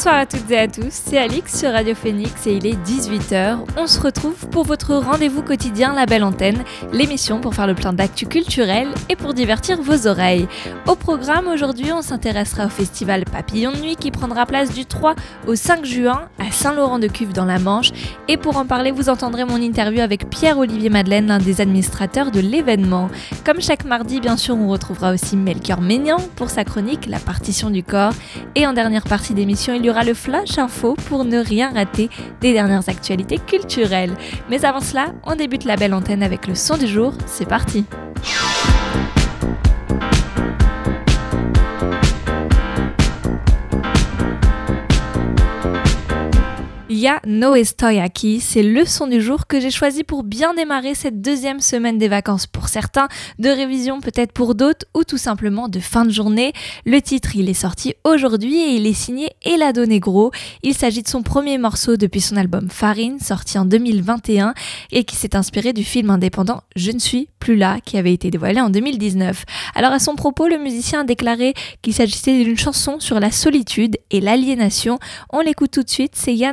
Bonsoir à toutes et à tous, c'est Alix sur Radio Phoenix et il est 18h. On se retrouve pour votre rendez-vous quotidien La Belle Antenne, l'émission pour faire le plein d'actu culturel et pour divertir vos oreilles. Au programme aujourd'hui, on s'intéressera au festival Papillon de Nuit qui prendra place du 3 au 5 juin à Saint-Laurent-de-Cuve dans la Manche. Et pour en parler, vous entendrez mon interview avec Pierre-Olivier Madeleine, l'un des administrateurs de l'événement. Comme chaque mardi, bien sûr, on retrouvera aussi Melchior Ménian pour sa chronique La partition du corps. Et en dernière partie d'émission, il y le flash info pour ne rien rater des dernières actualités culturelles. Mais avant cela, on débute la belle antenne avec le son du jour. C'est parti! Ya No Estoy Aquí, c'est le son du jour que j'ai choisi pour bien démarrer cette deuxième semaine des vacances pour certains, de révision peut-être pour d'autres ou tout simplement de fin de journée. Le titre, il est sorti aujourd'hui et il est signé Elado Negro. Il s'agit de son premier morceau depuis son album Farine, sorti en 2021 et qui s'est inspiré du film indépendant Je ne suis plus là, qui avait été dévoilé en 2019. Alors à son propos, le musicien a déclaré qu'il s'agissait d'une chanson sur la solitude et l'aliénation. On l'écoute tout de suite, c'est Ya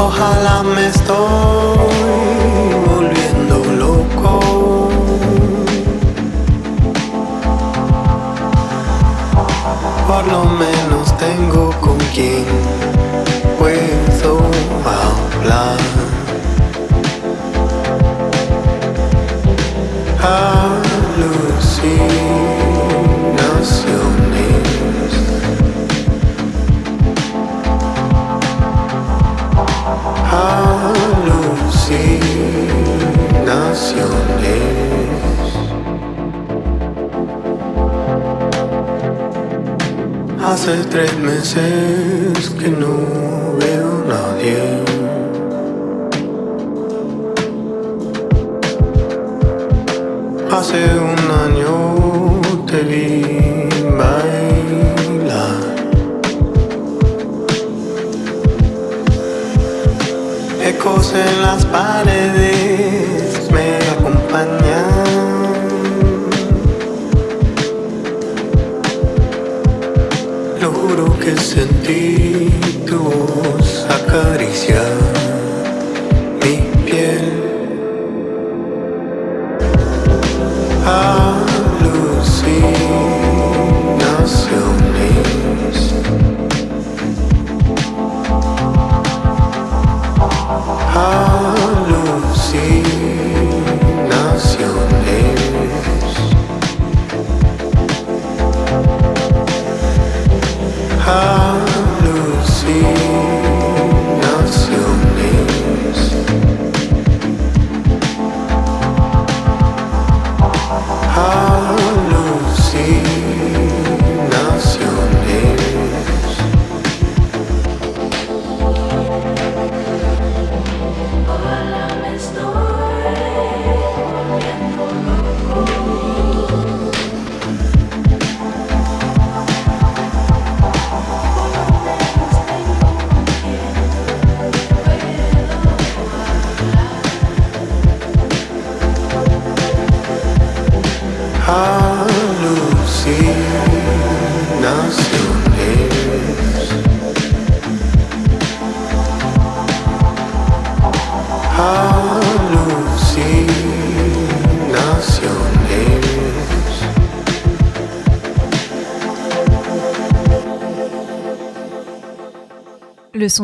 Ojalá me estoy volviendo loco. Por lo menos tengo con quien puedo hablar. Alucinaciones. Hace tres meses que no veo a nadie. Hace En las paredes me acompañan. Lo juro que sentí tu voz mi piel. Alucinaciones.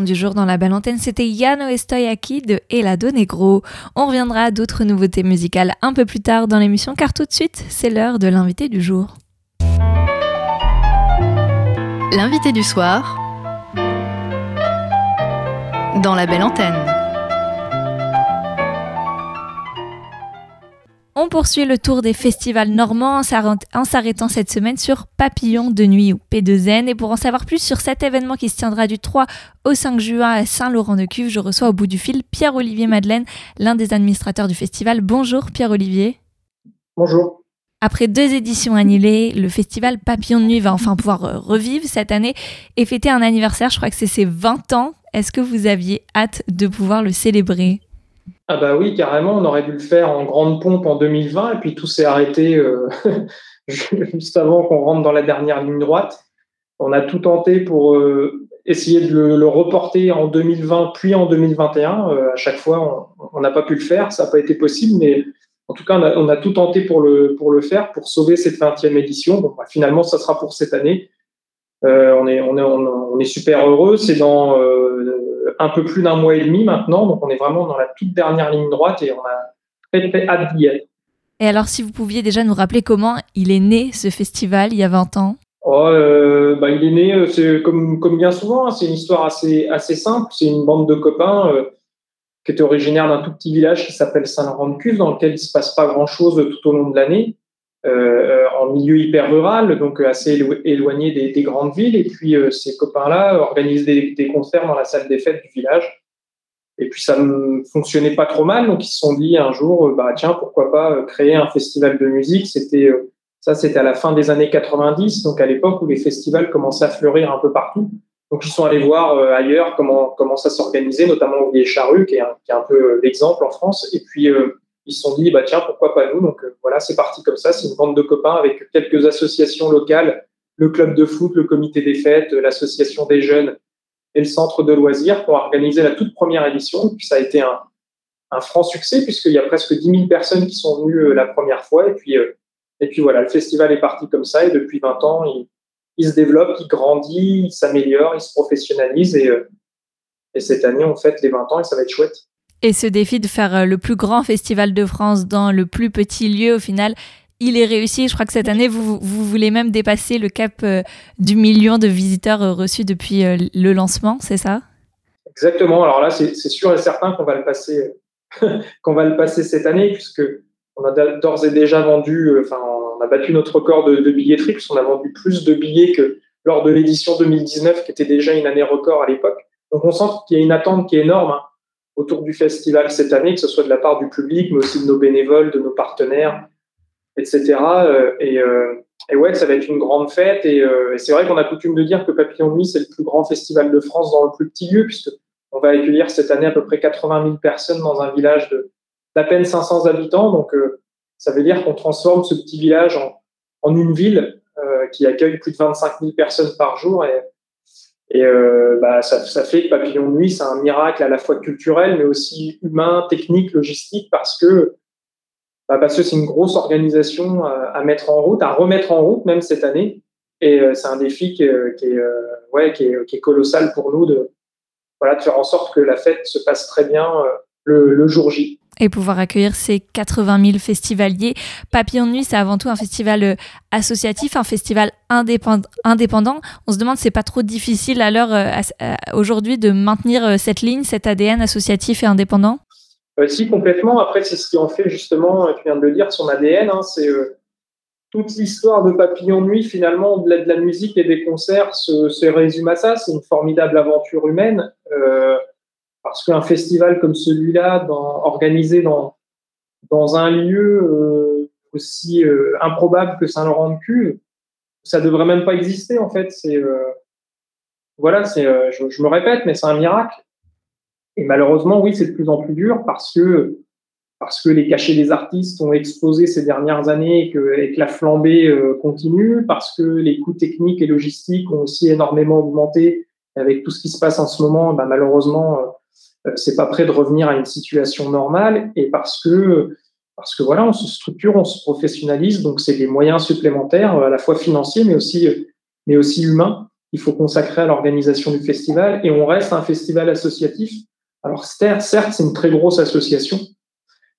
Du jour dans la belle antenne, c'était Yano Estoyaki de Elado Negro. On reviendra à d'autres nouveautés musicales un peu plus tard dans l'émission, car tout de suite, c'est l'heure de l'invité du jour. L'invité du soir dans la belle antenne. Poursuit le tour des festivals normands en s'arrêtant cette semaine sur Papillon de Nuit ou P2N. Et pour en savoir plus sur cet événement qui se tiendra du 3 au 5 juin à Saint-Laurent-de-Cuve, je reçois au bout du fil Pierre-Olivier Madeleine, l'un des administrateurs du festival. Bonjour Pierre-Olivier. Bonjour. Après deux éditions annulées, le festival Papillon de Nuit va enfin pouvoir euh, revivre cette année et fêter un anniversaire. Je crois que c'est ses 20 ans. Est-ce que vous aviez hâte de pouvoir le célébrer? Ah bah oui, carrément, on aurait dû le faire en grande pompe en 2020 et puis tout s'est arrêté euh, juste avant qu'on rentre dans la dernière ligne droite. On a tout tenté pour euh, essayer de le, reporter en 2020 puis en 2021. Euh, à chaque fois, on n'a pas pu le faire, ça n'a pas été possible, mais en tout cas, on a, tout tenté pour le, pour le faire, pour sauver cette 20e édition. Bah, finalement, ça sera pour cette année. on, est, on, est, on, est super heureux. C'est dans un peu plus d'un mois et demi maintenant. Donc, on est vraiment dans la toute dernière ligne droite et on a très, très hâte d'y être. Et alors, si vous pouviez déjà nous rappeler comment il est né, ce festival, il y a 20 ans? Oh, euh, bah, Il est né, euh, c'est comme, comme bien souvent, hein, c'est une histoire assez, assez simple. C'est une bande de copains euh, qui étaient originaires d'un tout petit village qui s'appelle Saint-Laurent-de-Cuve, dans lequel il ne se passe pas grand-chose tout au long de l'année. Euh, en milieu hyper rural, donc assez éloigné des, grandes villes. Et puis euh, ces copains-là organisent des, concerts dans la salle des fêtes du village. Et puis ça ne fonctionnait pas trop mal, donc ils se sont dit un jour, euh, bah tiens, pourquoi pas créer un festival de musique. C'était ça, c'était à la fin des années 90, donc à l'époque où les festivals commençaient à fleurir un peu partout. Donc ils sont allés voir ailleurs comment comment ça s'organisait, notamment Vieille Charrue, qui est un, qui est un peu l'exemple en France. Et puis ils se sont dit, bah, tiens, pourquoi pas nous? Donc euh, voilà, c'est parti comme ça. C'est une bande de copains avec quelques associations locales, le club de foot, le comité des fêtes, l'association des jeunes et le centre de loisirs pour organiser la toute première édition. Puis ça a été un, franc succès puisqu'il y a presque 10 000 personnes qui sont venues euh, la première fois. Et puis, euh, voilà, le festival est parti comme ça et depuis 20 ans, il, se développe, il grandit, il s'améliore, il se professionnalise et, et cette année, on fête les 20 ans et ça va être chouette. Et ce défi de faire euh, le plus grand festival de France dans le plus petit lieu, au final, il est réussi. Je crois que cette année, vous, vous voulez même dépasser le cap euh, du million de visiteurs euh, reçus depuis le lancement, c'est ça? Exactement. Alors là, c'est sûr et certain qu'on va le passer, qu'on va le passer cette année, puisque on a d'ores et déjà vendu, enfin, on a battu notre record de, de billetterie, puisqu'on a vendu plus de billets que lors de l'édition 2019, qui était déjà une année record à l'époque. Donc on sent qu'il y a une attente qui est énorme. Hein autour du festival cette année, que ce soit de la part du public, mais aussi de nos bénévoles, de nos partenaires, etc. Euh, et, euh, et ouais, ça va être une grande fête. Euh, et, c'est vrai qu'on a coutume de dire que Papillon de Nuit, c'est le plus grand festival de France dans le plus petit lieu, puisque on va accueillir cette année à peu près 80 000 personnes dans un village d'à peine 500 habitants. Donc, ça veut dire qu'on transforme ce petit village en, une ville qui accueille plus de 25 000 personnes par jour. Et euh, bah, ça, fait que Papillon de Nuit, c'est un miracle à la fois culturel, mais aussi humain, technique, logistique, parce que bah, c'est une grosse organisation à, mettre en route, à remettre en route même cette année. Et euh, c'est un défi qui, est, qui est euh, ouais, qui est, qui est, colossal pour nous de, voilà, de faire en sorte que la fête se passe très bien euh, le, le jour J et pouvoir accueillir ces 80 000 festivaliers. Papillon de Nuit, c'est avant tout un festival euh, associatif, un festival indépendant. On se demande, c'est pas trop difficile à l'heure euh, aujourd'hui de maintenir euh, cette ligne, cet ADN associatif et indépendant? Si, complètement. Après, c'est ce qui en fait justement, tu viens de le dire, son ADN. Hein, c'est toute l'histoire de Papillon de Nuit, finalement, au-delà de la musique et des concerts, se, se résume à ça. C'est une formidable aventure humaine. Euh, parce qu'un festival comme celui-là, organisé dans, dans un lieu euh, aussi euh, improbable que Saint-Laurent-de-Cuve, ça devrait même pas exister en fait. C'est euh, voilà, c'est, je, me répète, mais c'est un miracle. Et malheureusement, oui, c'est de plus en plus dur parce que parce que les cachets des artistes ont explosé ces dernières années et que, la flambée continue, parce que les coûts techniques et logistiques ont aussi énormément augmenté. avec tout ce qui se passe en ce moment, bah, malheureusement, c'est pas prêt de revenir à une situation normale et parce que parce que voilà, on se structure, on se professionnalise, donc c'est des moyens supplémentaires à la fois financiers mais aussi mais aussi humains il faut consacrer à l'organisation du festival et on reste un festival associatif. Alors certes, c'est une très grosse association,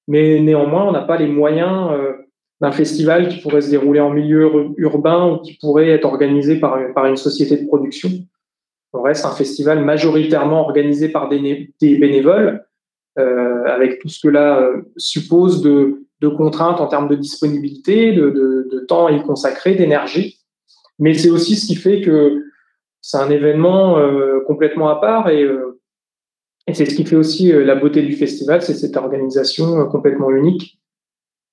mais néanmoins, on n'a pas les moyens euh, d'un festival qui pourrait se dérouler en milieu urbain ou qui pourrait être organisé par, par une société de production. On reste un festival majoritairement organisé par des, bénévoles, euh, avec tout ce que là euh, suppose de, contraintes en termes de disponibilité, de, de, de temps y consacrer, d'énergie. Mais c'est aussi ce qui fait que c'est un événement euh, complètement à part et, et c'est ce qui fait aussi la beauté du festival, c'est cette organisation complètement unique.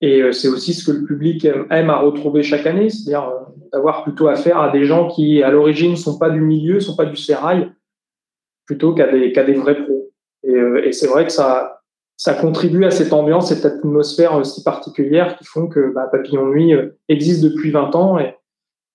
Et c'est aussi ce que le public aime à retrouver chaque année, c'est-à-dire d'avoir plutôt affaire à des gens qui, à l'origine, ne sont pas du milieu, ne sont pas du sérail, plutôt qu'à des, des vrais pros. Et, et c'est vrai que ça, ça contribue à cette ambiance, cette atmosphère si particulière qui font que bah, Papillon Nuit existe depuis 20 ans et,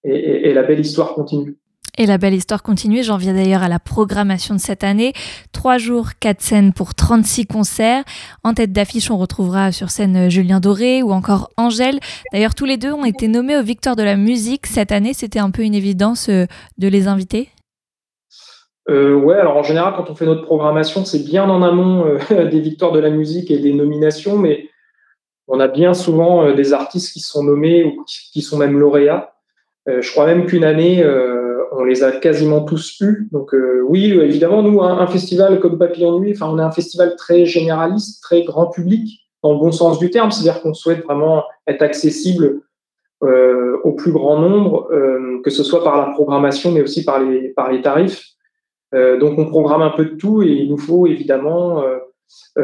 et la belle histoire continue. Et la belle histoire continue. J'en viens d'ailleurs à la programmation de cette année. Trois jours, quatre scènes pour 36 concerts. En tête d'affiche, on retrouvera sur scène Julien Doré ou encore Angèle. D'ailleurs, tous les deux ont été nommés aux Victoires de la musique cette année. C'était un peu une évidence euh, de les inviter? Euh, ouais, alors en général, quand on fait notre programmation, c'est bien en amont euh, des victoires de la musique et des nominations, mais on a bien souvent euh, des artistes qui sont nommés ou qui sont même lauréats. je crois même qu'une année, on les a quasiment tous eus. Donc euh, oui, évidemment, nous, un, festival comme Papillon Nuit, enfin, on est un festival très généraliste, très grand public, dans le bon sens du terme, c'est-à-dire qu'on souhaite vraiment être accessible euh, au plus grand nombre, euh, que ce soit par la programmation, mais aussi par les, par les tarifs. donc on programme un peu de tout et il nous faut évidemment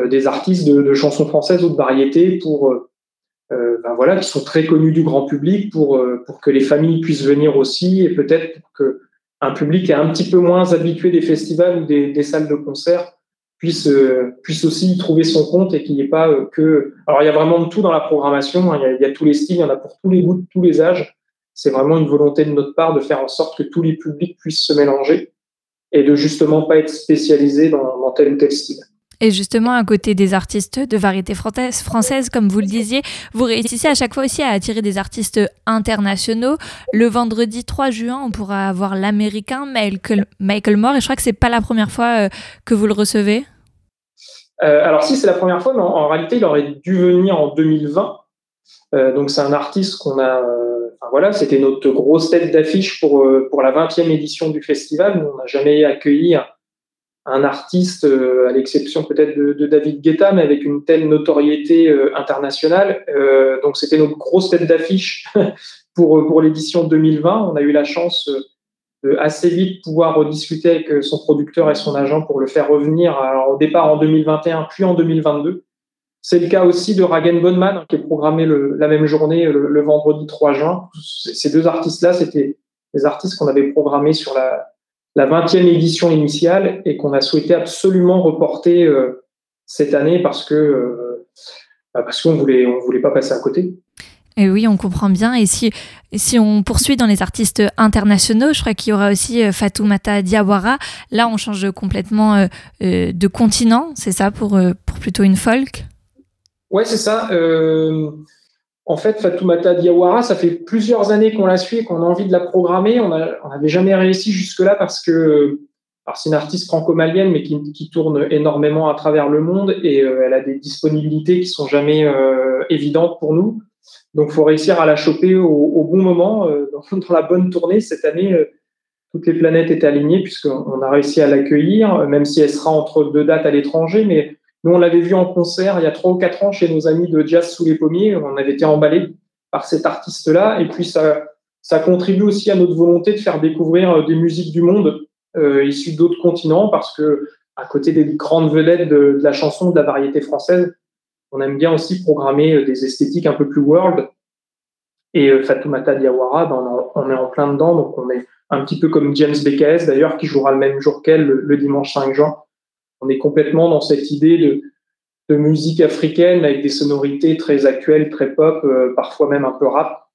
des artistes de, de, chansons françaises ou de variétés pour ben voilà, qui sont très connus du grand public pour, euh, pour que les familles puissent venir aussi et peut-être que un public est un petit peu moins habitué des festivals ou des, salles de concert puisse, euh, puisse aussi y trouver son compte et qu'il n'y ait pas que... Alors il y a vraiment de tout dans la programmation, hein. il, y a, il, y a, tous les styles, il y en a pour tous les goûts, tous les âges. C'est vraiment une volonté de notre part de faire en sorte que tous les publics puissent se mélanger et de justement pas être spécialisés dans, dans tel ou tel style. Et justement, à côté des artistes de variété française, comme vous le disiez, vous réussissez à chaque fois aussi à attirer des artistes internationaux. Le vendredi 3 juin, on pourra avoir l'américain Michael, Michael Moore, et je crois que c'est pas la première fois euh, que vous le recevez. Euh, alors si, c'est la première fois, mais en, réalité, il aurait dû venir en 2020. Euh, donc c'est un artiste qu'on a... Enfin, voilà, c'était notre grosse tête d'affiche pour, pour la 20e édition du festival. On n'a jamais accueilli artiste, euh, à l'exception peut-être de, David Guetta, mais avec une telle notoriété euh, internationale. Euh, donc c'était notre grosse tête d'affiche pour, pour l'édition 2020. On a eu la chance de assez vite pouvoir rediscuter avec son producteur et son agent pour le faire revenir alors, au départ en 2021, puis en 2022. C'est le cas aussi de Ragen Bonman, qui est programmé le, la même journée, le, le vendredi 3 juin. Ces deux artistes-là, c'était des artistes qu'on avait programmés sur la, la 20e édition initiale et qu'on a souhaité absolument reporter euh, cette année parce que euh, bah, parce qu'on voulait on voulait pas passer à côté. Et oui, on comprend bien. Et si, si on poursuit dans les artistes internationaux, je crois qu'il y aura aussi euh, Fatoumata Diawara. Là, on change complètement de continent, c'est ça, pour, pour plutôt une folk? Ouais, c'est ça. En fait, Fatoumata Diawara, ça fait plusieurs années qu'on la suit et qu'on a envie de la programmer. On n'avait jamais réussi jusque-là parce que c'est une artiste franco-malienne, mais qui, tourne énormément à travers le monde et euh, elle a des disponibilités qui sont jamais euh, évidentes pour nous. Donc, faut réussir à la choper au, bon moment, euh, dans, la bonne tournée. Cette année, toutes les planètes étaient alignées puisqu'on a réussi à l'accueillir, même si elle sera entre deux dates à l'étranger, mais nous, on l'avait vu en concert il y a trois ou quatre ans chez nos amis de Jazz sous les pommiers. On avait été emballés par cet artiste-là. Et puis, ça, contribue aussi à notre volonté de faire découvrir euh, des musiques du monde euh, issues d'autres continents parce que, à côté des grandes vedettes de, la chanson, de la variété française, on aime bien aussi programmer euh, des esthétiques un peu plus world. Et euh, Fatoumata Diawara, ben, on, est en plein dedans. Donc, on est un petit peu comme James BKS, d'ailleurs, qui jouera le même jour qu'elle, le dimanche 5 juin on est complètement dans cette idée de, musique africaine avec des sonorités très actuelles, très pop, euh, parfois même un peu rap.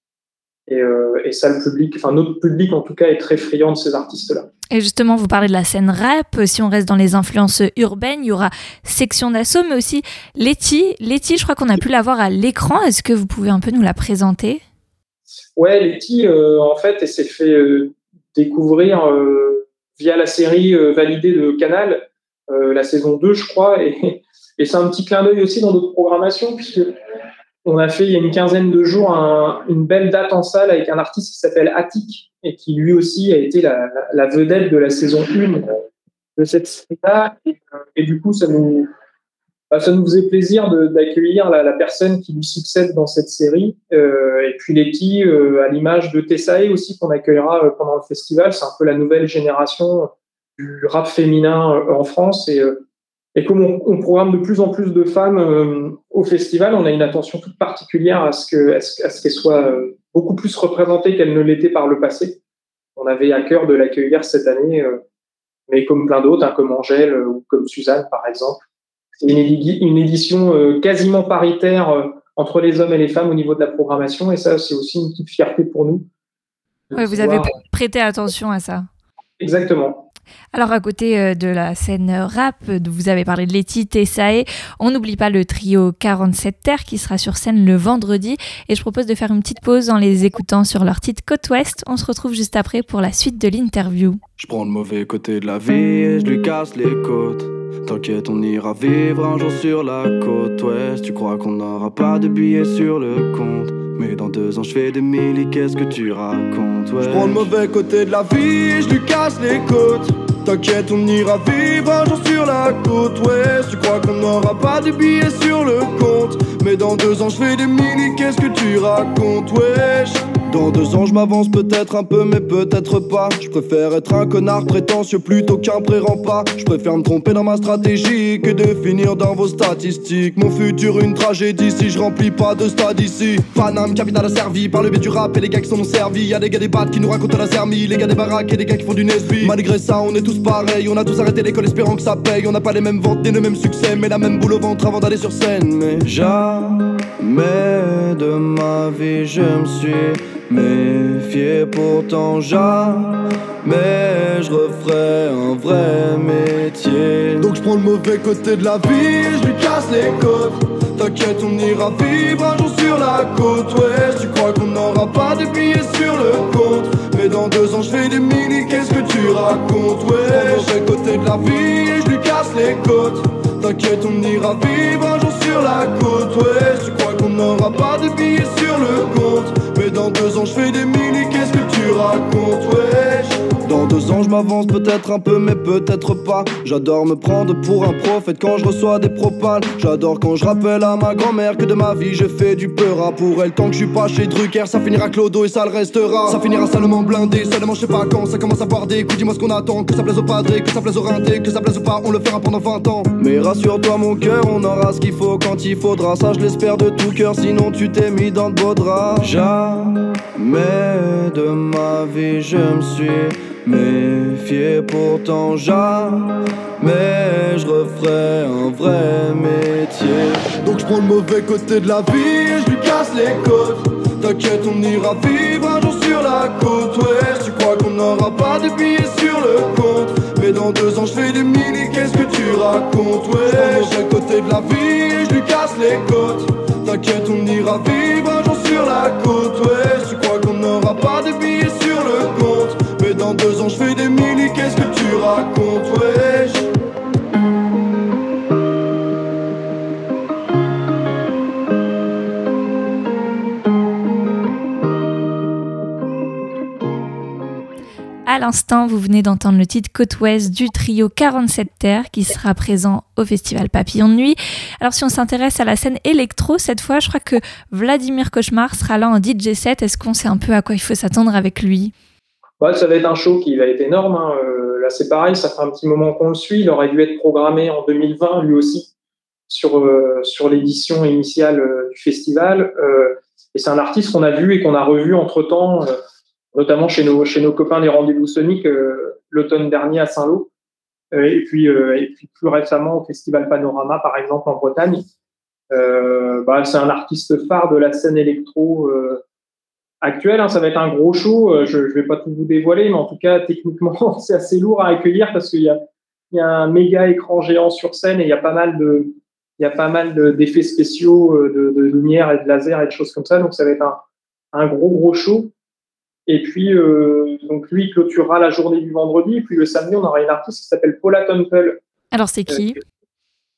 Euh, et, ça, le public, enfin notre public en tout cas, est très friand de ces artistes-là. Et justement, vous parlez de la scène rap. Si on reste dans les influences urbaines, il y aura Section d'Assaut, mais aussi Letty. Letty, je crois qu'on a pu la voir à l'écran. Est-ce que vous pouvez un peu nous la présenter? Ouais, Letty, euh, en fait, elle s'est fait découvrir via la série validée de Canal, la saison 2, je crois. Et, c'est un petit clin d'œil aussi dans notre programmation, puisque on a fait il y a une quinzaine de jours une belle date en salle avec un artiste qui s'appelle Attic et qui lui aussi a été la, vedette de la saison 1 de cette série-là. Et, du coup, ça nous, bah, ça nous faisait plaisir d'accueillir la, personne qui lui succède dans cette série. Euh, et puis Letty, euh, à l'image de Tessae aussi, qu'on accueillera euh, pendant le festival. C'est un peu la nouvelle génération du rap féminin en France. Et et comme on, programme de plus en plus de femmes euh, au festival, on a une attention toute particulière à ce qu'elles ce, soient euh, beaucoup plus représentées qu'elles ne l'étaient par le passé. On avait à cœur de l'accueillir cette année, euh, mais comme plein d'autres, hein, comme Angèle ou comme Suzanne par exemple. C'est une, une, édition quasiment paritaire entre les hommes et les femmes au niveau de la programmation, et ça, c'est aussi une petite fierté pour nous. Oui, vous avez prêté attention à ça. Exactement. Alors à côté euh, de la scène rap, vous avez parlé de Letty, Tessae, on n'oublie pas le trio 47 Terre qui sera sur scène le vendredi et je propose de faire une petite pause en les écoutant sur leur titre Côte Ouest. On se retrouve juste après pour la suite de l'interview. Je prends le mauvais côté de la vie et je lui casse les côtes. T'inquiète, on ira vivre un jour sur la côte ouest. Tu crois qu'on n'aura pas de billets sur le compte? Mais dans deux ans, je fais des milli, qu'est-ce que tu racontes? Ouais. Je prends le mauvais côté de la vie et je lui casse les côtes. T'inquiète, on ira vivre un jour sur la côte ouest. Tu crois qu'on n'aura pas de billets sur le compte? Mais dans deux ans, je fais des milli, qu'est-ce que tu racontes? Wesh? Dans deux ans, je m'avance peut-être un peu, mais peut-être pas. Je préfère être un connard prétentieux plutôt qu'un pré-rempart. Je préfère me tromper dans ma stratégie que de finir dans vos statistiques. Mon futur, une tragédie si je remplis pas de stade ici. Paname, capital asservi par le biais du rap et les gars qui sont servis. Y'a des gars des battes qui nous racontent la sermie, les gars des baraques et des gars qui font du Nesby. Malgré ça, on est tous pareils. On a tous arrêté l'école espérant que ça paye. On n'a pas les mêmes ventes ni le même succès, mais la même boule au ventre avant d'aller sur scène. Mais jamais de ma vie je me suis méfier pourtant jamais je referai un vrai métier. Donc je prends le mauvais côté de la vie je lui casse les côtes. T'inquiète, on ira vivre un jour sur la côte ouest. Tu crois qu'on n'aura pas de billets sur le compte? Mais dans deux ans, je fais des mini, qu'est-ce que tu racontes? Ouais, je mauvais côté de la vie et je lui casse les côtes. T'inquiète, on ira vivre un jour sur la côte ouest. N'aura pas de billets sur le compte? Mais dans deux ans je fais des mini, qu'est-ce que tu Dans deux ans je m'avance peut-être un peu mais peut-être pas. J'adore me prendre pour un prophète quand je reçois des propales. J'adore quand je rappelle à ma grand-mère que de ma vie je fais du peur pour elle Tant que je suis pas chez Drucker ça finira clodo et ça le restera. Ça finira seulement blindé, seulement je sais pas quand. Ça commence à boire des coups Dis-moi ce qu'on attend, que ça plaise au padré, que ça plaise au rinté, que ça plaise ou pas On le fera pendant 20 ans. Mais rassure-toi mon cœur, on aura ce qu'il faut quand il faudra. Ça je l'espère de tout cœur sinon tu t'es mis dans de beaux draps mais de je me suis méfié pourtant mais je referai un vrai métier. Donc je prends le mauvais côté de la vie et je lui casse les côtes. T'inquiète on ira vivre un jour sur la côte. Ouest Tu crois qu'on n'aura pas de billets sur le compte. Mais dans deux ans je fais des mini qu'est-ce que tu racontes? Ouais Je prends le côté de la vie et je lui casse les côtes. T'inquiète on ira vivre un jour sur la côte. Ouest Tu pas de billets sur le compte. Mais dans deux ans je fais des mini qu'est-ce que tu racontes À l'instant, vous venez d'entendre le titre Côte Ouest du trio 47 Terres qui sera présent au festival Papillon de Nuit. Alors si on s'intéresse à la scène électro, cette fois, je crois que Vladimir Cauchemar sera là en DJ set. Est-ce qu'on sait un peu à quoi il faut s'attendre avec lui? Ouais, Ça va être un show qui va être énorme. Hein. Euh, là, c'est pareil, ça fait un petit moment qu'on le suit. Il aurait dû être programmé en 2020, lui aussi, sur, euh, sur l'édition initiale euh, du festival. et c'est un artiste qu'on a vu et qu'on a revu entre-temps notamment chez nos, chez nos copains des rendez-vous soniques euh, l'automne dernier à Saint-Lô, euh, et, puis, euh, et puis plus récemment au Festival Panorama, par exemple, en Bretagne. Bah, c'est un artiste phare de la scène électro actuelle. Hein. ça va être un gros show. Je ne vais pas tout vous dévoiler, mais en tout cas, techniquement, c'est assez lourd à accueillir parce qu'il y a, y a un méga écran géant sur scène et il y a pas mal d'effets spéciaux, de, de, lumière et de laser et de choses comme ça. Donc, ça va être un, un gros, gros show. Et puis, donc lui clôturera la journée du vendredi. Et puis le samedi, on aura une artiste qui s'appelle Paula Temple. Alors, c'est qui?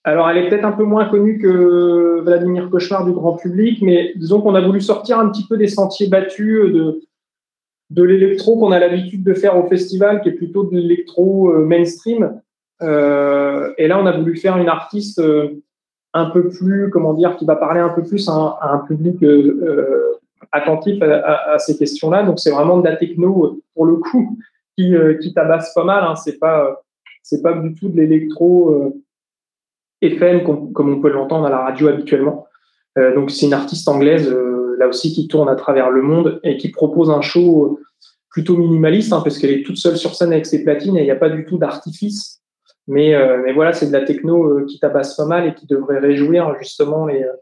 Alors, elle est peut-être un peu moins connue que Vladimir Cauchemar du grand public, mais disons qu'on a voulu sortir un petit peu des sentiers battus de, de l'électro qu'on a l'habitude de faire au festival, qui est plutôt de l'électro mainstream. Euh, et là, on a voulu faire une artiste euh, un peu plus, comment dire, qui va parler un peu plus à un, public euh, attentif à, ces questions-là. Donc, c'est vraiment de la techno, pour le coup, qui, qui tabasse pas mal. Hein. C'est pas, c'est pas du tout de l'électro FM comme, on peut l'entendre à la radio habituellement. donc, c'est une artiste anglaise, là aussi, qui tourne à travers le monde et qui propose un show plutôt minimaliste, hein, parce qu'elle est toute seule sur scène avec ses platines et il n'y a pas du tout d'artifice. Mais, euh, mais voilà, c'est de la techno euh, qui tabasse pas mal et qui devrait réjouir justement les, euh,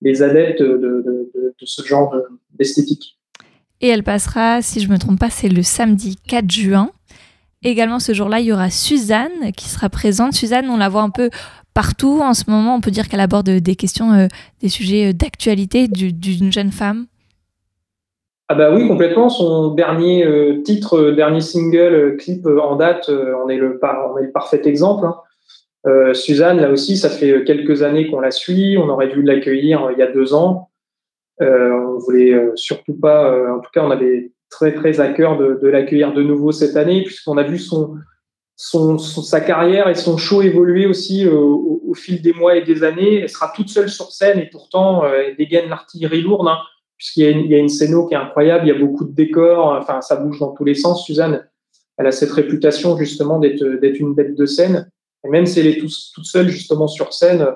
les adeptes de, de, de, ce genre d'esthétique. Et elle passera, si je ne me trompe pas, c'est le samedi 4 juin. Également ce jour-là, il y aura Suzanne qui sera présente. Suzanne, on la voit un peu partout en ce moment. On peut dire qu'elle aborde des questions, des sujets d'actualité d'une jeune femme. Ah bah oui, complètement. Son dernier euh, titre, euh, dernier single, euh, clip en date, on, est le, on est le parfait exemple. Hein. Suzanne, là aussi, ça fait quelques années qu'on la suit. On aurait dû l'accueillir il y a deux ans. on voulait surtout pas, en tout cas, on avait très très à cœur de, l'accueillir de nouveau cette année, puisqu'on a vu son, sa carrière et son show évoluer aussi au, fil des mois et des années. Elle sera toute seule sur scène et pourtant elle dégaine l'artillerie lourde. Hein puisqu'il y, a une, il qui est incroyable, il y a beaucoup de décors, enfin ça bouge dans tous les sens. Suzanne, elle a cette réputation justement d'être une bête de scène. Et même si elle est toute seule justement sur scène,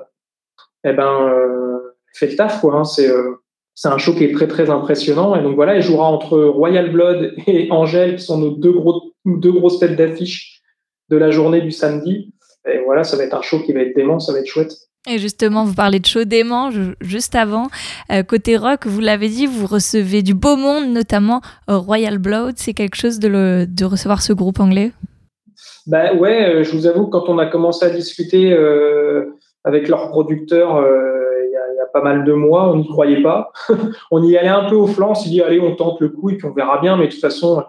eh ben euh, fait le taf quoi. Hein. C'est euh, c'est un show qui est très très impressionnant. Et donc voilà, elle jouera entre Royal Blood et Angèle, qui sont nos deux gros deux grosses têtes d'affiche de la journée du samedi. Et voilà, ça va être un show qui va être dément, ça va être chouette. Et justement, vous parlez de chaud dément juste avant. Euh, côté rock, vous l'avez dit, vous recevez du beau monde, notamment Royal Blood. C'est quelque chose de, de, recevoir ce groupe anglais? Bah ouais, euh, je vous avoue, quand on a commencé à discuter avec leur producteur il y, a pas mal de mois, on n'y croyait pas. on y allait un peu au flanc, on s'est dit, allez, on tente le coup et puis on verra bien, mais de toute façon,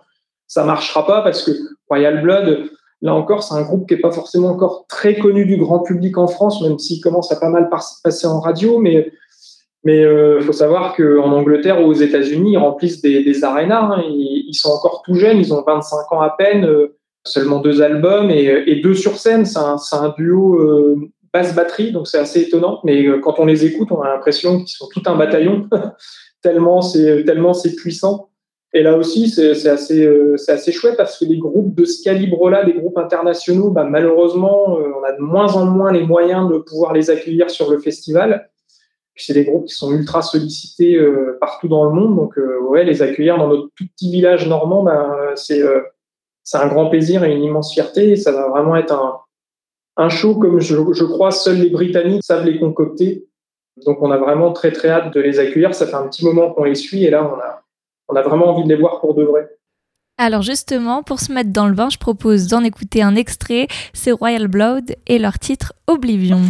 ça marchera pas parce que Royal Blood Là encore, c'est un groupe qui n'est pas forcément encore très connu du grand public en France, même s'il commence à pas mal passer en radio. Mais mais euh, faut savoir qu'en Angleterre ou aux États-Unis, ils remplissent des, des arénas. Hein. Ils, sont encore tout jeunes, ils ont 25 ans à peine, euh, seulement deux albums et, et, deux sur scène. C'est un, un, duo euh, basse batterie, donc c'est assez étonnant. Mais euh, quand on les écoute, on a l'impression qu'ils sont tout un bataillon, tellement c'est tellement puissant. Et là aussi, c'est assez, euh, assez chouette parce que les groupes de ce calibre-là, des groupes internationaux, bah, malheureusement, euh, on a de moins en moins les moyens de pouvoir les accueillir sur le festival. C'est des groupes qui sont ultra sollicités euh, partout dans le monde. Donc, ouais, les accueillir dans notre tout petit village normand, bah, c'est c'est un grand plaisir et une immense fierté. Ça va vraiment être un, un show comme je, je crois seuls les Britanniques savent les concocter. Donc, on a vraiment très, très hâte de les accueillir. Ça fait un petit moment qu'on les suit et là, on a on a vraiment envie de les voir pour de vrai. Alors justement, pour se mettre dans le bain, je propose d'en écouter un extrait. C'est Royal Blood et leur titre Oblivion.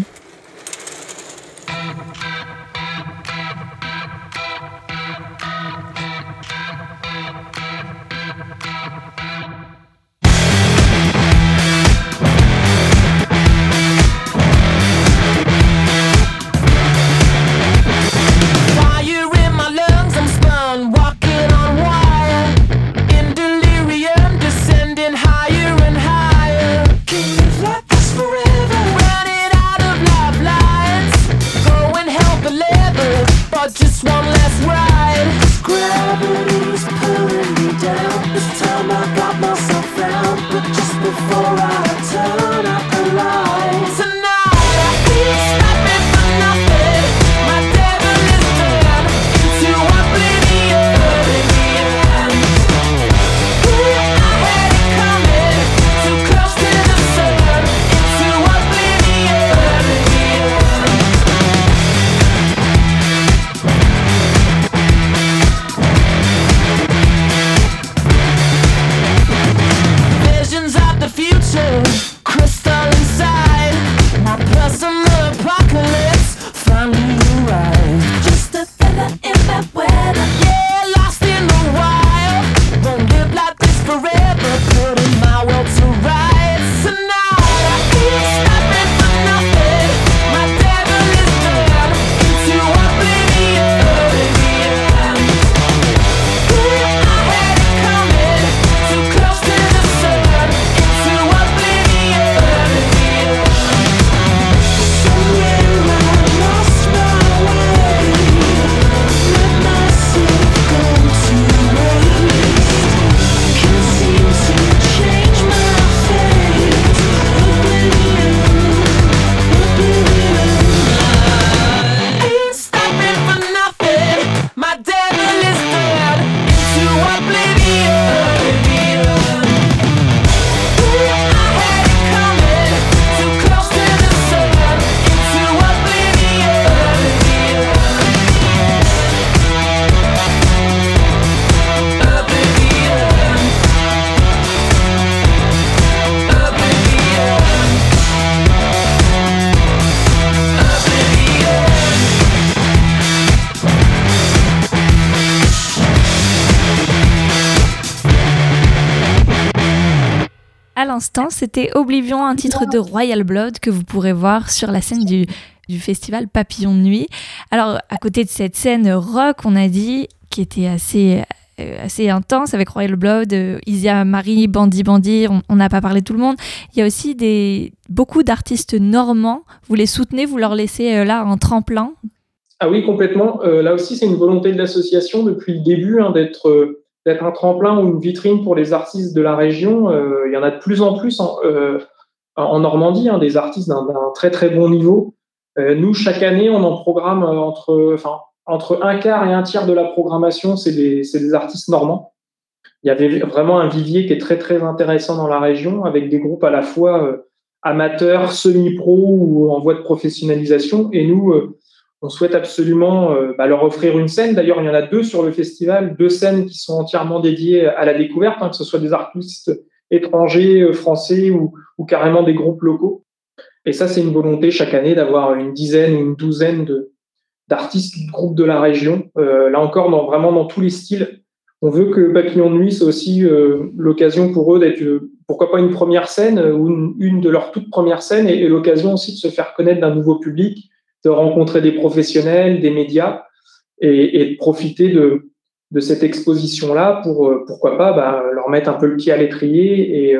C'était Oblivion, un titre de Royal Blood que vous pourrez voir sur la scène du, festival Papillon de Nuit. Alors, à côté de cette scène rock, on a dit, qui était assez euh, assez intense avec Royal Blood, euh, Isia Marie, Bandy Bandy, on n'a pas parlé tout le monde. Il y a aussi des, beaucoup d'artistes normands. Vous les soutenez, vous leur laissez euh, là un tremplin? Ah oui, complètement. là aussi, c'est une volonté de l'association depuis le début hein, d'être d'être un tremplin ou une vitrine pour les artistes de la région. il y en a de plus en plus en, en Normandie, hein, des artistes d'un très très bon niveau. nous, chaque année, on en programme entre, enfin, entre un quart et un tiers de la programmation, c'est des, des, artistes normands. Il y avait vraiment un vivier qui est très très intéressant dans la région, avec des groupes à la fois euh, amateurs, semi-pro ou en voie de professionnalisation. Et nous, euh, on souhaite absolument euh, bah, leur offrir une scène. D'ailleurs, il y en a deux sur le festival, deux scènes qui sont entièrement dédiées à la découverte, hein, que ce soit des artistes étrangers, français ou, carrément des groupes locaux. Et ça, c'est une volonté chaque année d'avoir une dizaine ou une douzaine d'artistes, de groupes de la région. Euh, là encore, vraiment dans tous les styles. On veut que Papillon de Nuit soit aussi euh, l'occasion pour eux d'être, euh, pourquoi pas une première scène ou une, de leurs toutes premières scènes et, l'occasion aussi de se faire connaître d'un nouveau public, de rencontrer des professionnels, des médias et, de profiter de, cette exposition-là pour, pourquoi pas, bah, leur mettre un peu le pied à l'étrier et,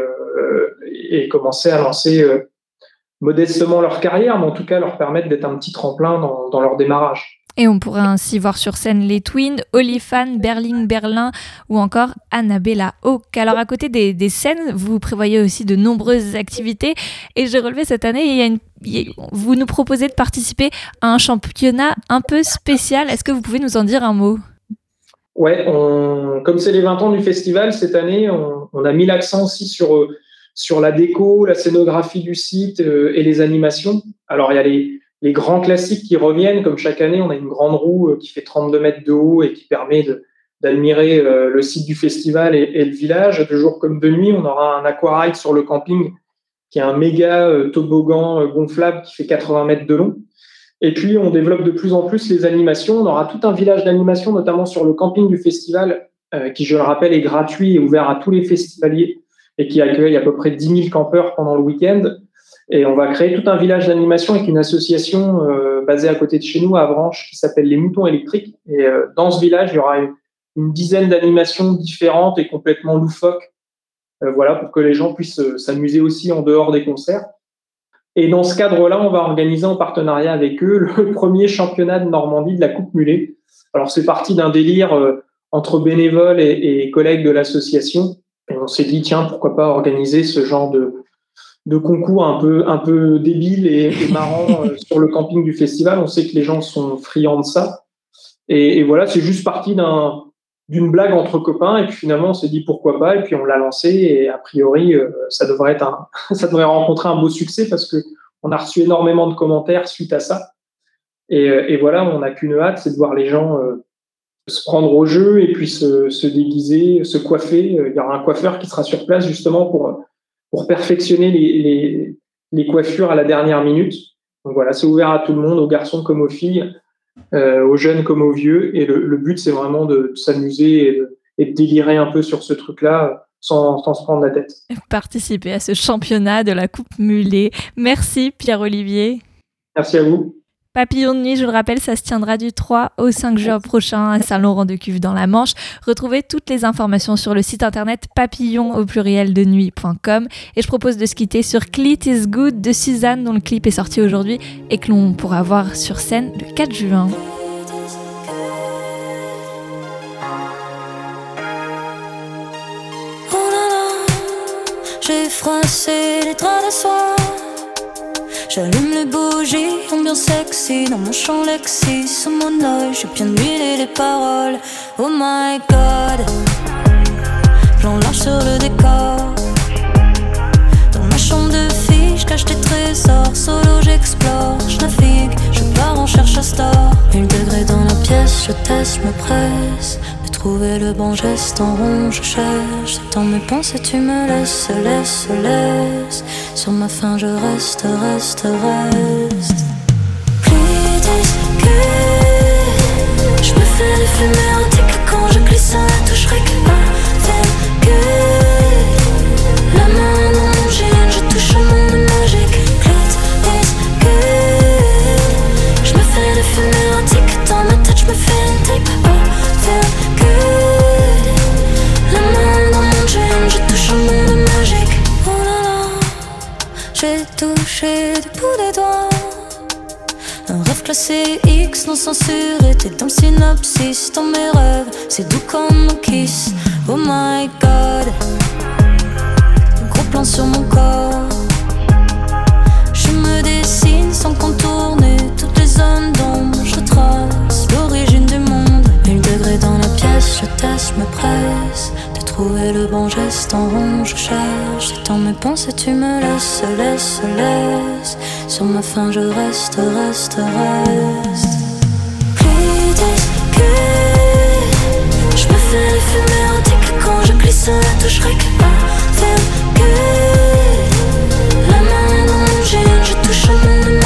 et commencer à lancer modestement leur carrière, mais en tout cas leur permettre d'être un petit tremplin dans, leur démarrage. Et on pourrait ainsi voir sur scène les Twins, Olifan, Berling Berlin ou encore Annabella Hawk. Alors à côté des, scènes, vous prévoyez aussi de nombreuses activités et j'ai relevé cette année, vous nous proposez de participer à un championnat un peu spécial. Est-ce que vous pouvez nous en dire un mot? Ouais, comme c'est les 20 ans du festival, cette année, on, on a mis l'accent aussi sur euh, sur la déco, la scénographie du site euh, et les animations. Alors, il y a les, les, grands classiques qui reviennent, comme chaque année, on a une grande roue euh, qui fait 32 mètres de haut et qui permet d'admirer euh, le site du festival et, le village. De jour comme de nuit, on aura un aquaride sur le camping qui est un méga toboggan gonflable qui fait 80 mètres de long. Et puis, on développe de plus en plus les animations. On aura tout un village d'animation, notamment sur le camping du festival, qui, je le rappelle, est gratuit et ouvert à tous les festivaliers et qui accueille à peu près 10 000 campeurs pendant le week-end. Et on va créer tout un village d'animation avec une association euh, basée à côté de chez nous, à Branche, qui s'appelle les Moutons électriques. Et euh, dans ce village, il y aura une, dizaine d'animations différentes et complètement loufoques, euh, voilà, pour que les gens puissent s'amuser aussi en dehors des concerts. Et dans ce cadre-là, on va organiser en partenariat avec eux le premier championnat de Normandie de la Coupe Mulet. Alors c'est parti d'un délire entre bénévoles et, et collègues de l'association et on s'est dit, tiens, pourquoi pas organiser ce genre de, de concours un peu, un peu débile et, marrant euh, sur le camping du festival. On sait que les gens sont friands de ça. Et, voilà, c'est juste parti d'un, d'une blague entre copains. Et puis finalement, on s'est dit pourquoi pas. Et puis on l'a lancé. Et a priori, euh, ça devrait être un, ça devrait rencontrer un beau succès parce que on a reçu énormément de commentaires suite à ça. Et, euh, et voilà, on n'a qu'une hâte, c'est de voir les gens se prendre au jeu et puis se, se, déguiser, se coiffer. Il y aura un coiffeur qui sera sur place justement pour, pour perfectionner les, les, les coiffures à la dernière minute. Donc voilà, c'est ouvert à tout le monde, aux garçons comme aux filles, euh, aux jeunes comme aux vieux. Et le, le but, c'est vraiment de, s'amuser et, et de, délirer un peu sur ce truc-là sans, sans, se prendre la tête. Participer à ce championnat de la Coupe Mulet. Merci Pierre-Olivier. Merci à vous. Papillon de nuit, je le rappelle, ça se tiendra du 3 au 5 juin prochain à Saint-Laurent-de-Cuve dans la Manche. Retrouvez toutes les informations sur le site internet papillon au pluriel de nuit.com et je propose de se quitter sur Clit is Good de Suzanne dont le clip est sorti aujourd'hui et que l'on pourra voir sur scène le 4 juin. Soie J'allume les bougies, ambiance sexy dans mon champ Lexi. Sous mon oeil, j'ai bien huilé les paroles. Oh my god, plan large sur le décor. Dans ma chambre de fille, je cache des trésors. Solo, j'explore, je navigue, je pars en cherche à star. Une degré dans la pièce, je teste, me presse. Trouver le bon geste en rond, je cherche. Dans mes pensées, tu me laisses, laisse, laisse. Sur ma fin, je reste, reste, reste. Je me fais des fumées érotiques quand je glisse, ça toucherait que avec La main du bout des doigts. Un rêve classé X non censuré, t'es dans le synopsis, dans mes rêves, c'est doux comme un kiss. Oh my god, gros plan sur mon corps. Je me dessine sans contourner toutes les zones d'ombre, je trace l'origine du monde. Mille degrés dans la pièce, je teste, me presse trouver le bon geste en rond, je cherche. Dans mes pensées, tu me laisses, laisse, laisse. Sur ma fin, je reste, reste, reste. Que je me fais les érotiques quand je glisse la touche avec que la main dans mon jean, je touche au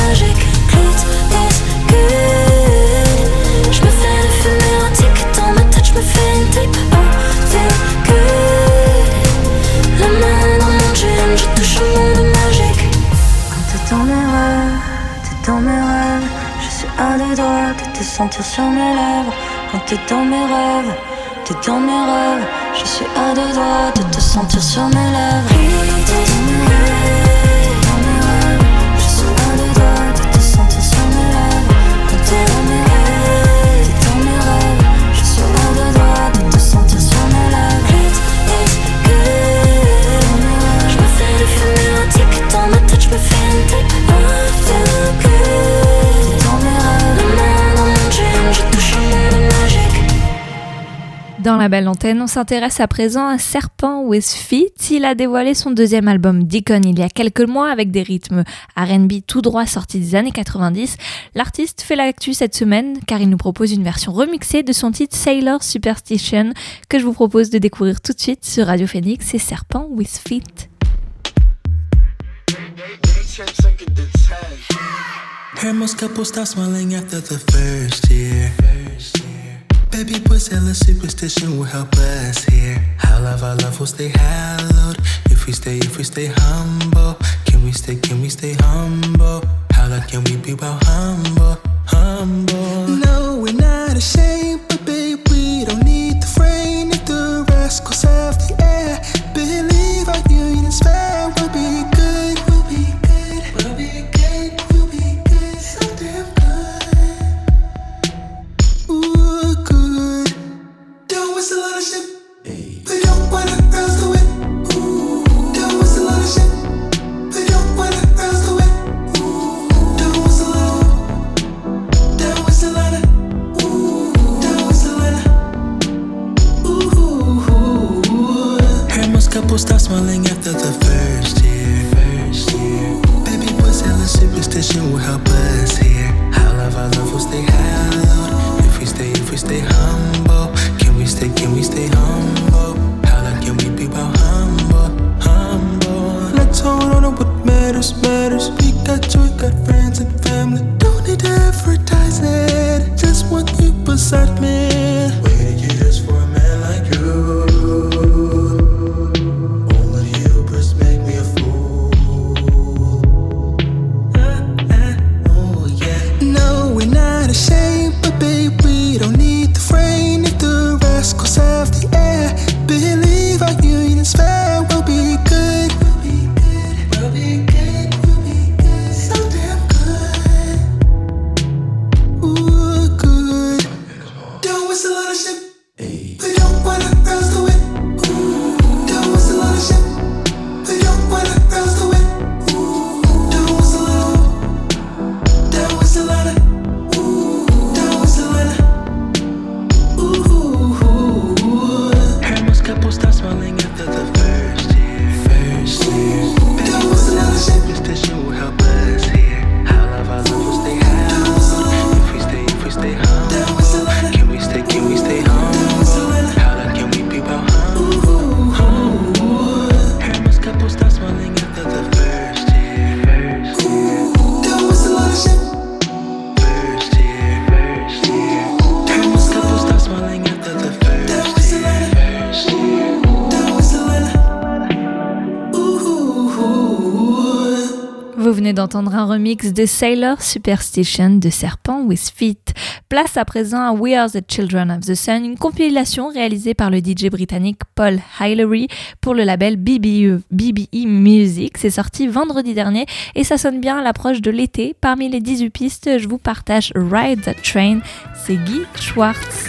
sur mes lèvres. Quand t'es dans mes rêves, t'es dans mes rêves. Je suis à deux doigts de te sentir sur mes lèvres. Belle antenne, on s'intéresse à présent à Serpent with Feet. Il a dévoilé son deuxième album Deacon il y a quelques mois avec des rythmes RB tout droit sortis des années 90. L'artiste fait l'actu cette semaine car il nous propose une version remixée de son titre Sailor Superstition que je vous propose de découvrir tout de suite sur Radio Phoenix et Serpent with Feet. Baby said a superstition will help us here. How love our love will stay hallowed. If we stay, if we stay humble. Can we stay, can we stay humble? How long can we be about humble, humble? No, we're not ashamed, but babe, we don't need the frame. If the rascals have the Couples stop smiling after the first year. First year. Baby boy said a superstition will help us here. How love our love will stay hallowed. If we stay, if we stay humble, d'entendre un remix de Sailor Superstition de Serpent with Feet. Place à présent à We Are the Children of the Sun, une compilation réalisée par le DJ britannique Paul Hillery pour le label BBE, BBE Music. C'est sorti vendredi dernier et ça sonne bien à l'approche de l'été. Parmi les 18 pistes, je vous partage Ride the Train, c'est Guy Schwartz.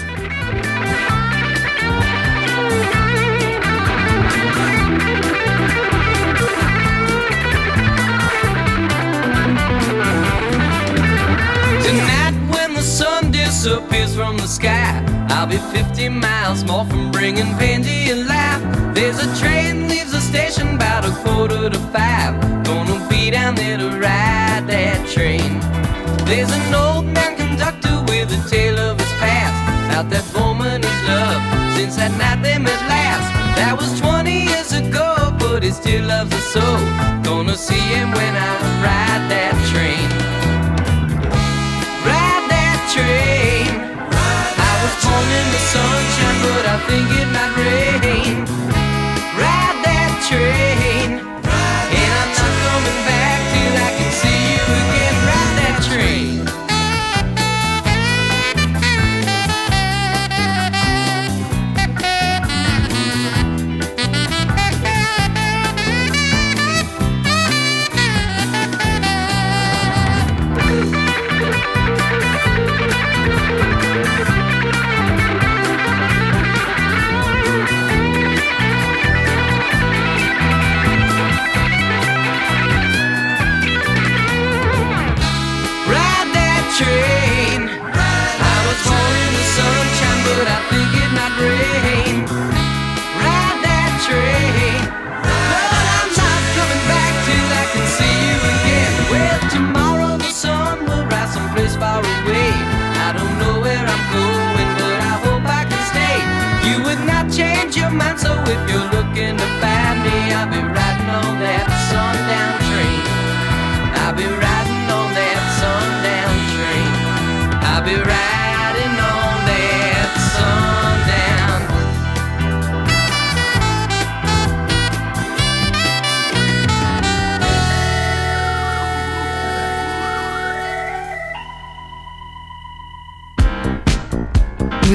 Disappears from the sky. I'll be 50 miles more from bringing pain to your life. There's a train leaves the station about a quarter to five. Gonna be down there to ride that train. There's an old man conductor with a tale of his past. About that woman he's loved since that night they met last. That was 20 years ago, but he still loves her so. Gonna see him when I ride that train. In the sunshine, but I think it might rain.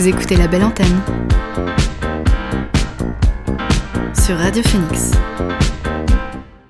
Vous écoutez la belle antenne sur Radio Phoenix.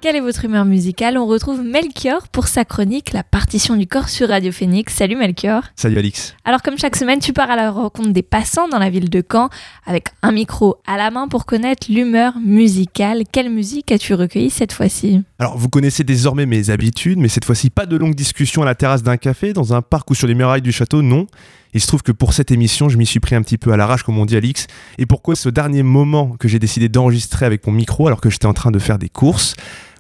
Quelle est votre humeur musicale? On retrouve Melchior pour sa chronique La partition du corps sur Radio Phoenix. Salut Melchior. Salut Alix. Alors comme chaque semaine, tu pars à la rencontre des passants dans la ville de Caen avec un micro à la main pour connaître l'humeur musicale. Quelle musique as-tu recueilli cette fois-ci? Alors vous connaissez désormais mes habitudes, mais cette fois-ci pas de longues discussions à la terrasse d'un café, dans un parc ou sur les murailles du château, non. Il se trouve que pour cette émission, je m'y suis pris un petit peu à l'arrache, comme on dit Alix. Et pourquoi ce dernier moment que j'ai décidé d'enregistrer avec mon micro alors que j'étais en train de faire des courses?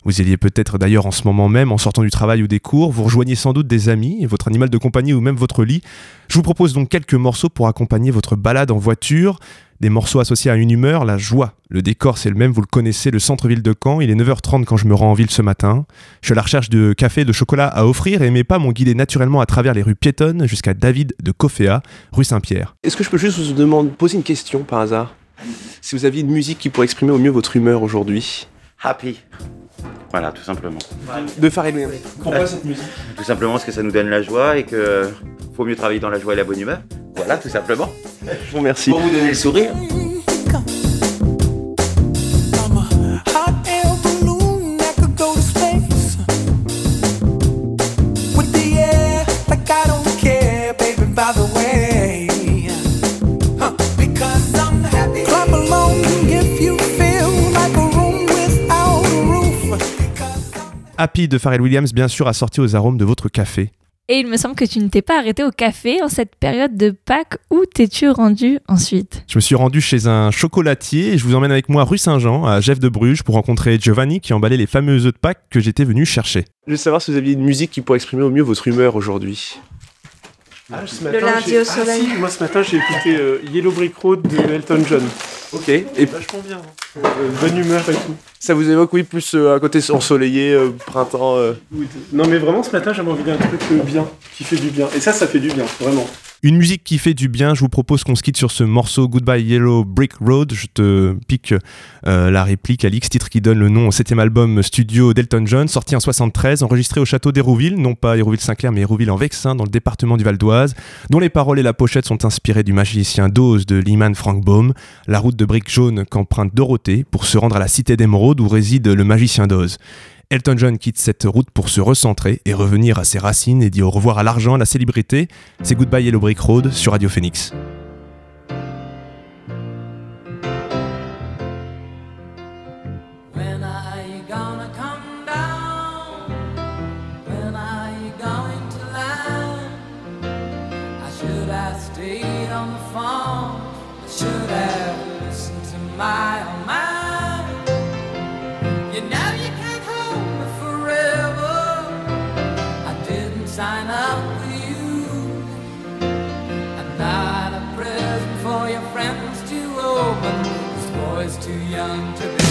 Vous alliez peut-être d'ailleurs en ce moment même, en sortant du travail ou des cours, vous rejoignez sans doute des amis, votre animal de compagnie ou même votre lit. Je vous propose donc quelques morceaux pour accompagner votre balade en voiture, des morceaux associés à une humeur, la joie. Le décor c'est le même, vous le connaissez, le centre-ville de Caen, il est 9h30 quand je me rends en ville ce matin. Je suis à la recherche de café et de chocolat à offrir et mes pas m'ont guidé naturellement à travers les rues piétonnes jusqu'à David de Coffea, rue Saint-Pierre. Est-ce que je peux juste vous demander, poser une question par hasard? Si vous aviez une musique qui pourrait exprimer au mieux votre humeur aujourd'hui Happy. Voilà, tout simplement. De Pharrell Williams. Pourquoi cette musique? Tout simplement parce que ça nous donne la joie et que faut mieux travailler dans la joie et la bonne humeur. Voilà, tout simplement. Je vous remercie. Pour vous donner le sourire. Happy de Pharrell Williams, bien sûr, assorti aux arômes de votre café. Et il me semble que tu ne t'es pas arrêté au café en cette période de Pâques. Où t'es-tu rendu ensuite? Je me suis rendu chez un chocolatier et je vous emmène avec moi rue Saint-Jean, à Jeff de Bruges, pour rencontrer Giovanni qui emballait les fameux œufs de Pâques que j'étais venu chercher. Je veux savoir si vous aviez une musique qui pourrait exprimer au mieux votre humeur aujourd'hui. Le lundi au soleil. moi ce matin j'ai écouté euh, Yellow Brick Road de Elton John. Ok, et Vachement bien. hein. Euh, bonne humeur et tout. ça vous évoque, oui, plus euh, un côté ensoleillé, euh, printemps. euh. Non mais vraiment ce matin j'avais envie d'un truc euh, bien, qui fait du bien. Et ça, ça fait du bien, vraiment. Une musique qui fait du bien, je vous propose qu'on se quitte sur ce morceau Goodbye Yellow Brick Road. Je te pique euh, la réplique, Alix, titre qui donne le nom au septième album studio d'Elton John, sorti en 73, enregistré au château d'Hérouville, non pas Hérouville-Saint-Clair, mais Hérouville en Vexin, dans le département du Val d'Oise, dont les paroles et la pochette sont inspirées du magicien d'Oz de Lyman Frank Baum, la route de briques jaunes qu'emprunte Dorothée pour se rendre à la cité d'Émeraude où réside le magicien d'Oz. Elton John quitte cette route pour se recentrer et revenir à ses racines et dit au revoir à l'argent, à la célébrité. C'est Goodbye Yellow Brick Road sur Radio Phoenix. Too young to be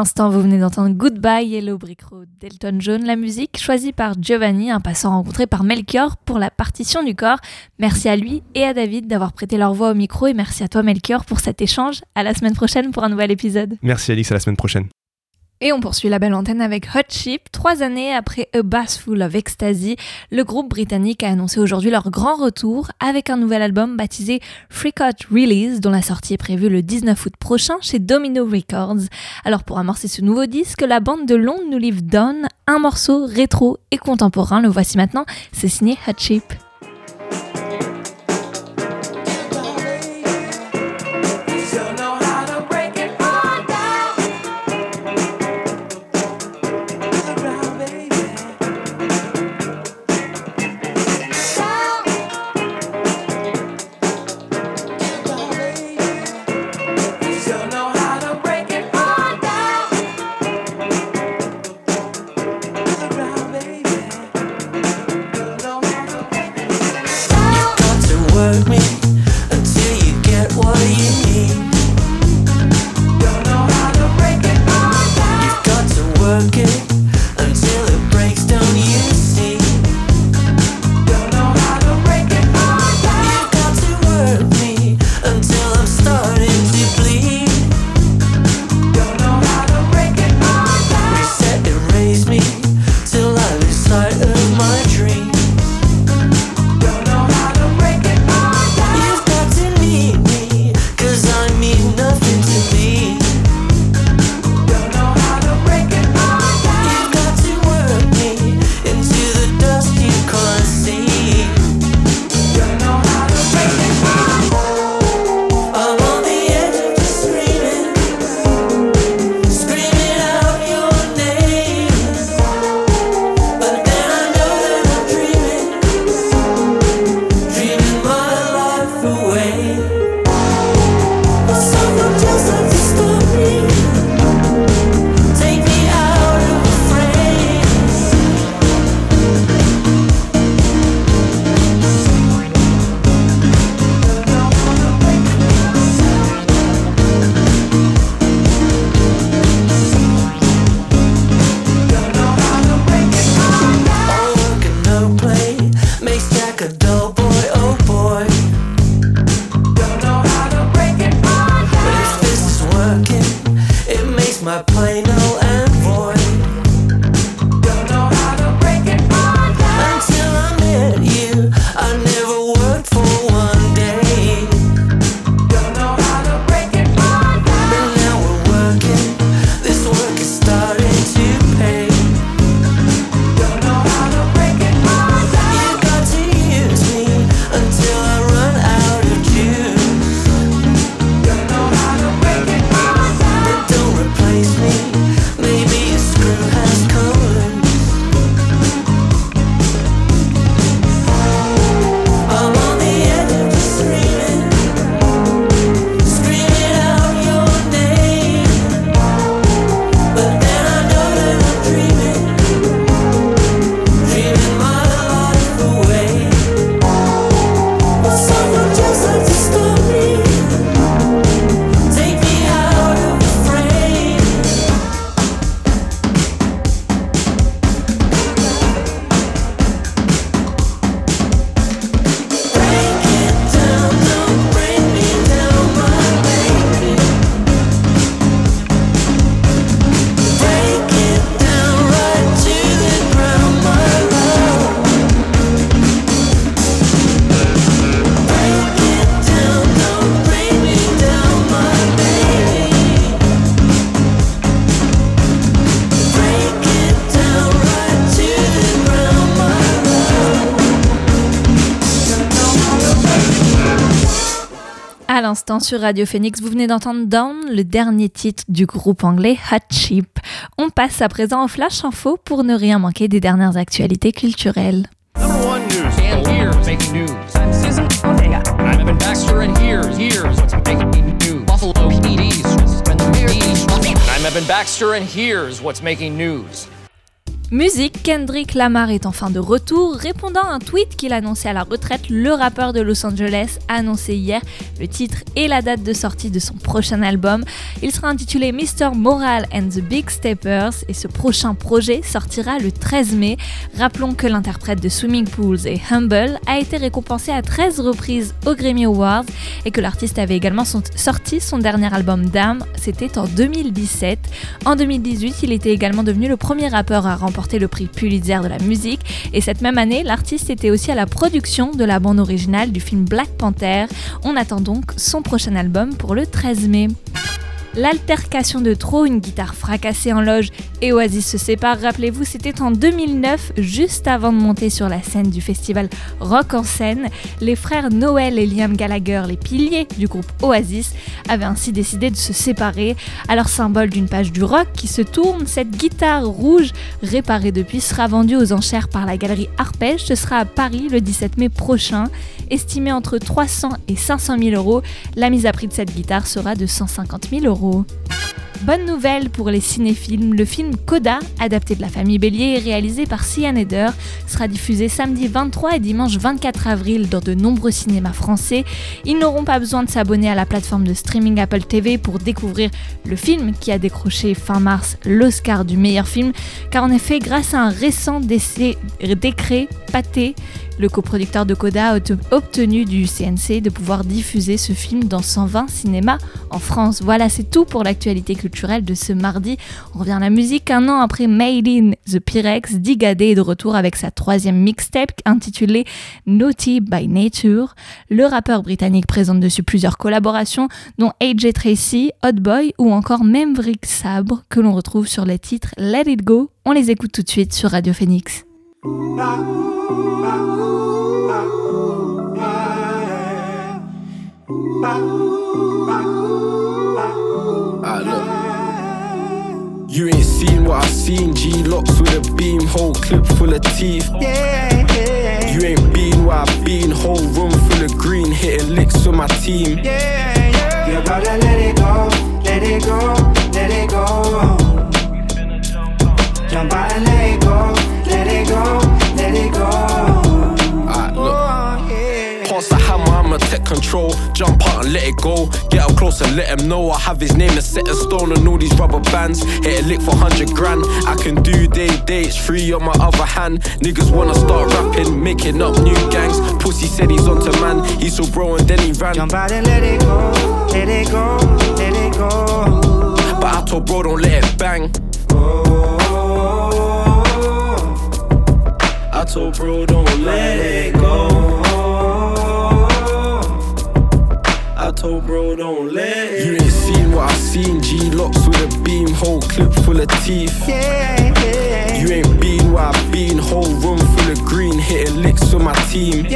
l'instant, vous venez d'entendre Goodbye Yellow Brick Road d'Elton John, la musique choisie par Giovanni, un passant rencontré par Melchior pour la partition du corps. Merci à lui et à David d'avoir prêté leur voix au micro et merci à toi Melchior pour cet échange. À la semaine prochaine pour un nouvel épisode. Merci Alix, à la semaine prochaine. Et on poursuit la belle antenne avec Hot Chip. Trois années après A Bass Full of Ecstasy, le groupe britannique a annoncé aujourd'hui leur grand retour avec un nouvel album baptisé Freakout Release, dont la sortie est prévue le 19 août prochain chez Domino Records. Alors pour amorcer ce nouveau disque, la bande de Londres nous livre Dawn, un morceau rétro et contemporain. Le voici maintenant, c'est signé Hot Chip. À l'instant sur Radio Phoenix, vous venez d'entendre Down, le dernier titre du groupe anglais Hot Chip. On passe à présent au Flash Info pour ne rien manquer des dernières actualités culturelles. One news. And here's making news. I'm Evan Baxter, and here's what's making news? Musique, Kendrick Lamar est enfin de retour. Répondant à un tweet qu'il annonçait à la retraite, le rappeur de Los Angeles a annoncé hier le titre et la date de sortie de son prochain album. Il sera intitulé Mr. Moral and the Big Steppers et ce prochain projet sortira le 13 mai. Rappelons que l'interprète de Swimming Pools et Humble a été récompensé à 13 reprises aux Grammy Awards et que l'artiste avait également sorti son dernier album Dame, c'était en 2017. En 2018, il était également devenu le premier rappeur à remporter le prix Pulitzer de la musique et cette même année, l'artiste était aussi à la production de la bande originale du film Black Panther. On attend donc son prochain album pour le 13 mai. L'altercation de trop, une guitare fracassée en loge et Oasis se séparent. Rappelez-vous, c'était en 2009, juste avant de monter sur la scène du festival Rock en scène. Les frères Noël et Liam Gallagher, les piliers du groupe Oasis, avaient ainsi décidé de se séparer. Alors, symbole d'une page du rock qui se tourne, cette guitare rouge, réparée depuis, sera vendue aux enchères par la galerie Arpège. Ce sera à Paris le 17 mai prochain. Estimée entre 300 et 500 000 euros, la mise à prix de cette guitare sera de 150 000 euros. Bonne nouvelle pour les cinéphiles, le film Coda, adapté de la famille Bélier et réalisé par Sian Eder, sera diffusé samedi 23 et dimanche 24 avril dans de nombreux cinémas français. Ils n'auront pas besoin de s'abonner à la plateforme de streaming Apple TV pour découvrir le film qui a décroché fin mars l'Oscar du meilleur film, car en effet, grâce à un récent décret pâté, le coproducteur de Coda a obte- obtenu du CNC de pouvoir diffuser ce film dans 120 cinémas en France. Voilà, c'est tout pour l'actualité culturelle de ce mardi. On revient à la musique un an après Made in the Pyrex. Digadé est de retour avec sa troisième mixtape intitulée Naughty by Nature. Le rappeur britannique présente dessus plusieurs collaborations, dont AJ Tracy, Hot Boy ou encore Membrick Sabre, que l'on retrouve sur les titres Let It Go. On les écoute tout de suite sur Radio Phoenix. Ah, You ain't seen what I've seen. G locks with a beam, whole clip full of teeth. You ain't been where I've been, whole room full of green, hitting licks with my team. You gotta let it go, let it go, let it go. Jump out and let it go, let it go, let it go. Control. Jump out and let it go. Get up close and let him know I have his name and set in stone on all these rubber bands. Hit a lick for 100 grand. I can do day dates, free on my other hand. Niggas wanna start rapping, making up new gangs. Pussy said he's onto man. He saw bro and then he ran. Jump out and let it go, let it go, let it go. But I told bro, don't let it bang. Oh. I told bro, don't let it go. I told bro, don't let it You ain't seen what I seen. G locks with a beam, whole clip full of teeth. Yeah, yeah. You ain't been where I've been, whole room full of green, hitting licks with my team. You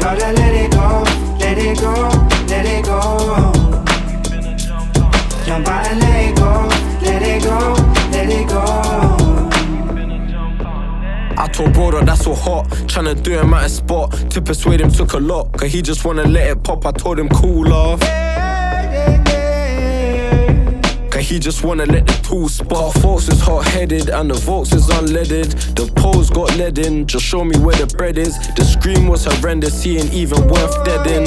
gotta let it go, let it go, let it go. Jump out and let it go, let it go, let it go. I told bro that that's so hot, tryna do him at a spot. To persuade him took a lot, cause he just wanna let it pop. I told him cool off. Cause he just wanna let the tool spot. Folks is hot headed and the Volks is unleaded. The poles got lead in, just show me where the bread is. The scream was horrendous, he ain't even worth deading.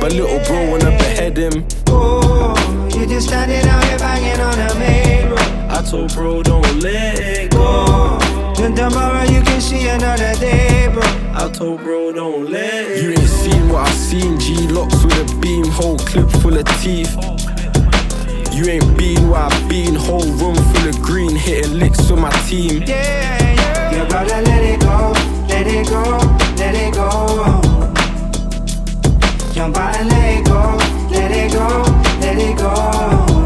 But little bro wanna behead him. Oh, you just standing out here banging on the main road. I told bro, don't let it go. Then tomorrow you can see another day, bro. I told bro, don't let it You ain't seen what I seen. G locks with a beam, whole clip full of teeth. You ain't been where I've been, whole room full of green, hitting licks with my team. Yeah, yeah. You gotta let it go, let it go, let it go. Jump out and let it go, let it go, let it go.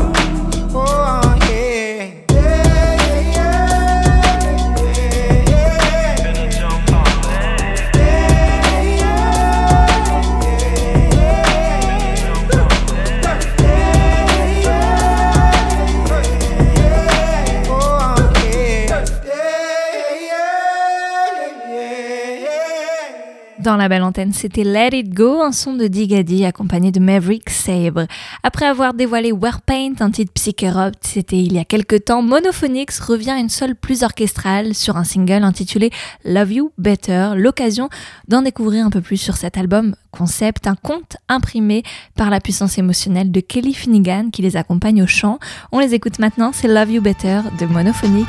Dans la belle antenne, c'était Let It Go, un son de Digadi accompagné de Maverick Sabre. Après avoir dévoilé Warpaint, un titre psyché-rock, c'était il y a quelques temps, Monophonics revient à une seule plus orchestrale sur un single intitulé Love You Better, l'occasion d'en découvrir un peu plus sur cet album concept, un conte imprimé par la puissance émotionnelle de Kelly Finnegan qui les accompagne au chant. On les écoute maintenant, c'est Love You Better de Monophonics.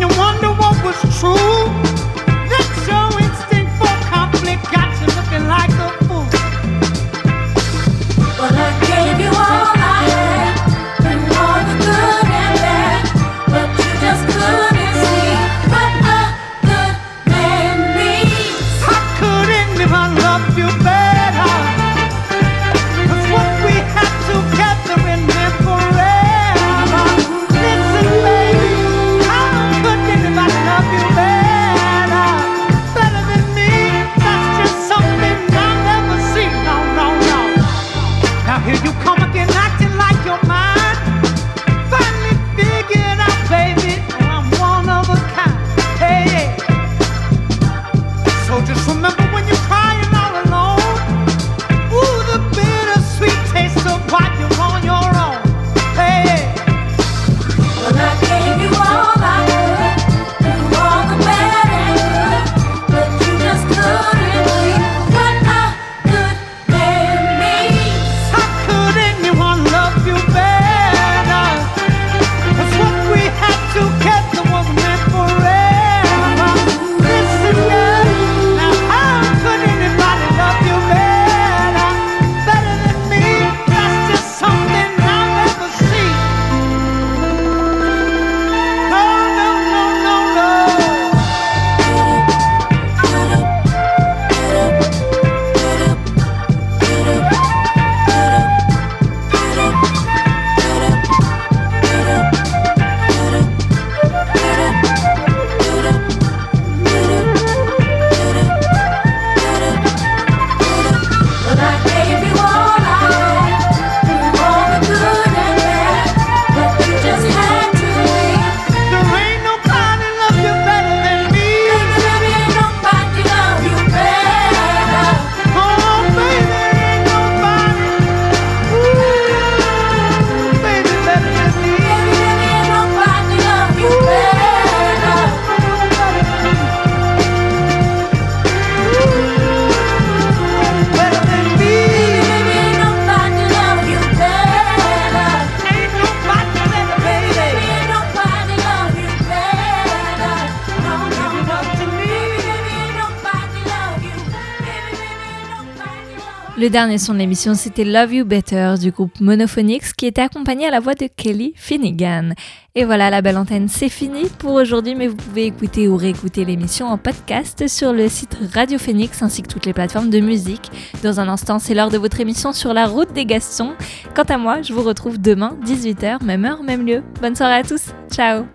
Le dernier son de l'émission, c'était Love You Better du groupe Monophonics qui était accompagné à la voix de Kelly Finnegan. Et voilà, la belle antenne, c'est fini pour aujourd'hui, mais vous pouvez écouter ou réécouter l'émission en podcast sur le site Radio Phoenix ainsi que toutes les plateformes de musique. Dans un instant, c'est l'heure de votre émission sur la route des Gastons. Quant à moi, je vous retrouve demain, 18h, même heure, même lieu. Bonne soirée à tous. Ciao